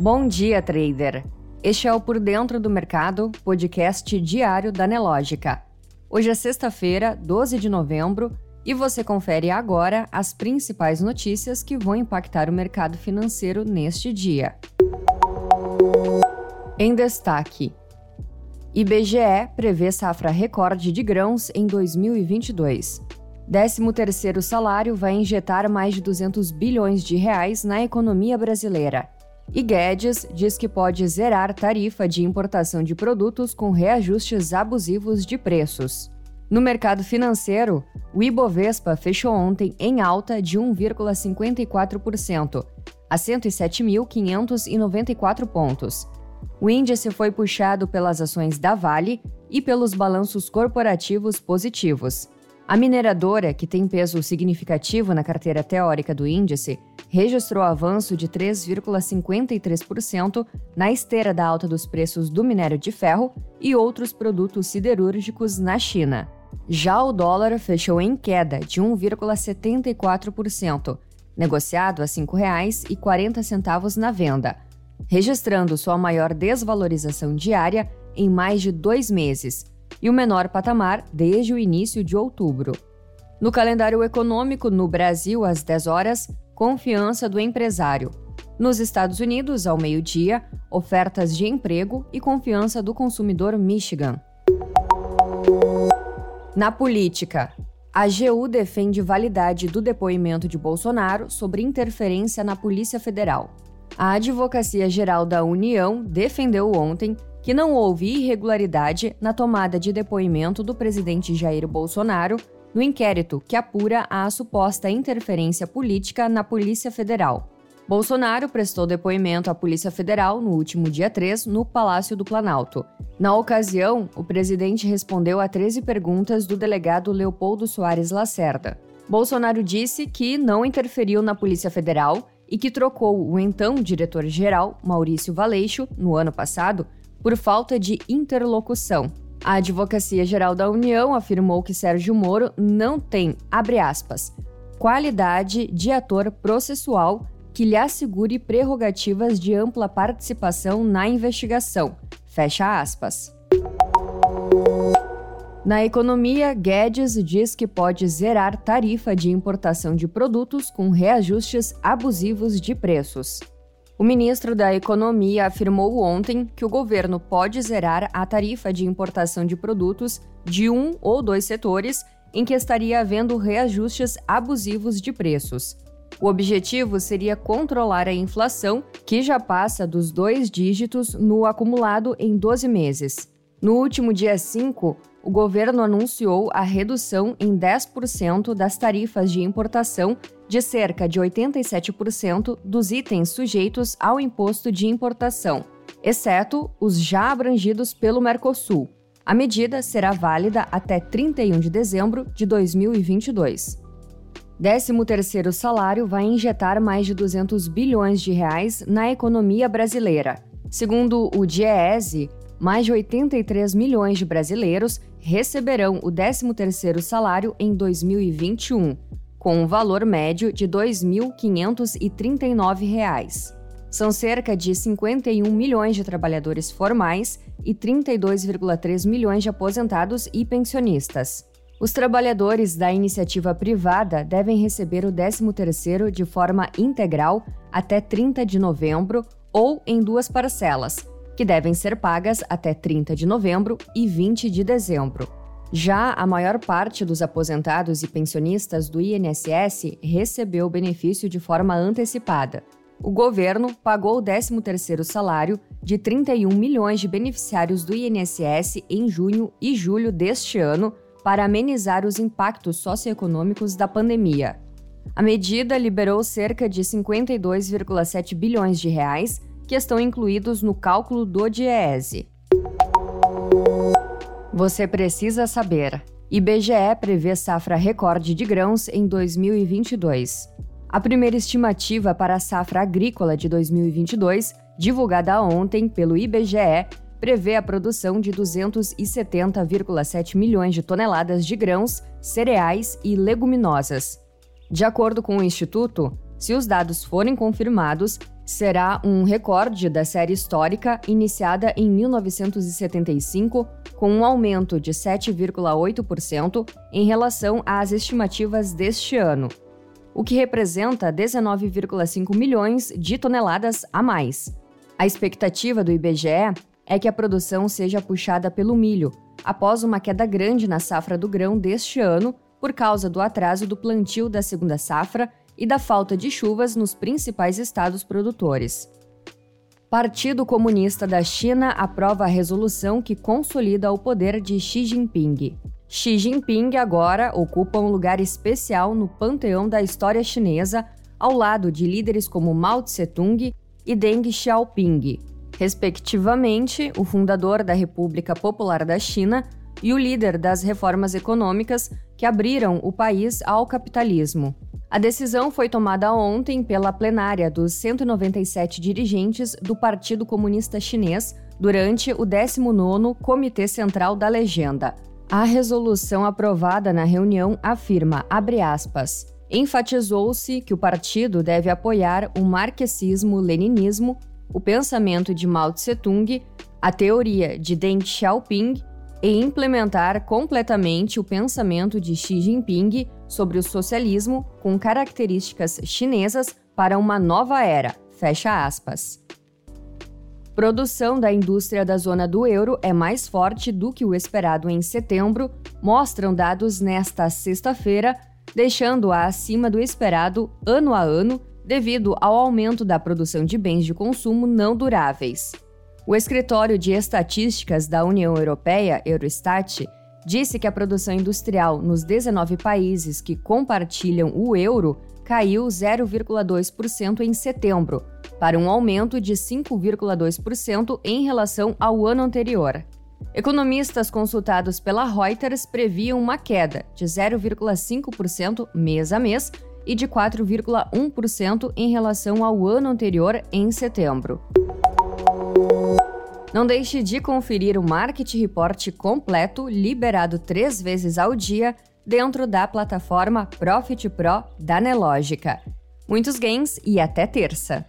Bom dia, trader! Este é o Por Dentro do Mercado, podcast diário da Nelógica. Hoje é sexta-feira, 12 de novembro, e você confere agora as principais notícias que vão impactar o mercado financeiro neste dia. Em destaque: IBGE prevê safra recorde de grãos em 2022. 13º salário vai injetar mais de 200 bilhões de reais na economia brasileira. E Guedes diz que pode zerar tarifa de importação de produtos com reajustes abusivos de preços. No mercado financeiro, o Ibovespa fechou ontem em alta de 1,54%, a 107.594 pontos. O índice foi puxado pelas ações da Vale e pelos balanços corporativos positivos. A mineradora, que tem peso significativo na carteira teórica do índice, registrou avanço de 3,53% na esteira da alta dos preços do minério de ferro e outros produtos siderúrgicos na China. Já o dólar fechou em queda de 1,74%, negociado a R$ 5,40 na venda, registrando sua maior desvalorização diária em mais de dois meses e o menor patamar desde o início de outubro. No calendário econômico, no Brasil, às 10 horas, confiança do empresário. Nos Estados Unidos, ao meio-dia, ofertas de emprego e confiança do consumidor Michigan. Na política, a AGU defende validade do depoimento de Bolsonaro sobre interferência na Polícia Federal. A Advocacia Geral da União defendeu ontem que não houve irregularidade na tomada de depoimento do presidente Jair Bolsonaro no inquérito que apura a suposta interferência política na Polícia Federal. Bolsonaro prestou depoimento à Polícia Federal no último dia 3, no Palácio do Planalto. Na ocasião, o presidente respondeu a 13 perguntas do delegado Leopoldo Soares Lacerda. Bolsonaro disse que não interferiu na Polícia Federal e que trocou o então diretor-geral, Maurício Valeixo, no ano passado, por falta de interlocução. A Advocacia Geral da União afirmou que Sérgio Moro não tem, abre aspas, qualidade de ator processual que lhe assegure prerrogativas de ampla participação na investigação. Fecha aspas. Na economia, Guedes diz que pode zerar tarifa de importação de produtos com reajustes abusivos de preços. O ministro da Economia afirmou ontem que o governo pode zerar a tarifa de importação de produtos de um ou dois setores em que estaria havendo reajustes abusivos de preços. O objetivo seria controlar a inflação, que já passa dos dois dígitos no acumulado em 12 meses. No último dia 5, o governo anunciou a redução em 10% das tarifas de importação de cerca de 87% dos itens sujeitos ao imposto de importação, exceto os já abrangidos pelo Mercosul. A medida será válida até 31 de dezembro de 2022. 13º salário vai injetar mais de 200 bilhões de reais na economia brasileira. Segundo o DIEESE, mais de 83 milhões de brasileiros receberão o 13º salário em 2021, com um valor médio de R$ 2.539. São cerca de 51 milhões de trabalhadores formais e 32,3 milhões de aposentados e pensionistas. Os trabalhadores da iniciativa privada devem receber o 13º de forma integral até 30 de novembro ou em duas parcelas, que devem ser pagas até 30 de novembro e 20 de dezembro. Já a maior parte dos aposentados e pensionistas do INSS recebeu o benefício de forma antecipada. O governo pagou o 13º salário de 31 milhões de beneficiários do INSS em junho e julho deste ano para amenizar os impactos socioeconômicos da pandemia. A medida liberou cerca de 52,7 bilhões de reais que estão incluídos no cálculo do DIEESE. Você precisa saber. IBGE prevê safra recorde de grãos em 2022. A primeira estimativa para a safra agrícola de 2022, divulgada ontem pelo IBGE, prevê a produção de 270,7 milhões de toneladas de grãos, cereais e leguminosas. De acordo com o Instituto, Se os dados forem confirmados, será um recorde da série histórica iniciada em 1975, com um aumento de 7,8% em relação às estimativas deste ano, o que representa 19,5 milhões de toneladas a mais. A expectativa do IBGE é que a produção seja puxada pelo milho, após uma queda grande na safra do grão deste ano por causa do atraso do plantio da segunda safra e da falta de chuvas nos principais estados produtores. Partido Comunista da China aprova a resolução que consolida o poder de Xi Jinping. Xi Jinping agora ocupa um lugar especial no panteão da história chinesa, ao lado de líderes como Mao Tse-tung e Deng Xiaoping, respectivamente o fundador da República Popular da China e o líder das reformas econômicas que abriram o país ao capitalismo. A decisão foi tomada ontem pela plenária dos 197 dirigentes do Partido Comunista Chinês durante o 19º Comitê Central da Legenda. A resolução aprovada na reunião afirma, aspas, enfatizou-se que o partido deve apoiar o marxismo-leninismo, o pensamento de Mao Tse-tung, a teoria de Deng Xiaoping e implementar completamente o pensamento de Xi Jinping sobre o socialismo com características chinesas para uma nova era. Fecha aspas. Produção da indústria da zona do euro é mais forte do que o esperado em setembro, mostram dados nesta sexta-feira, deixando-a acima do esperado ano a ano devido ao aumento da produção de bens de consumo não duráveis. O Escritório de Estatísticas da União Europeia, Eurostat, disse que a produção industrial nos 19 países que compartilham o euro caiu 0,2% em setembro, para um aumento de 5,2% em relação ao ano anterior. Economistas consultados pela Reuters previam uma queda de 0,5% mês a mês e de 4,1% em relação ao ano anterior em setembro. Não deixe de conferir o Market Report completo, liberado três vezes ao dia, dentro da plataforma Profit Pro da Nelogica. Muitos gains e até terça!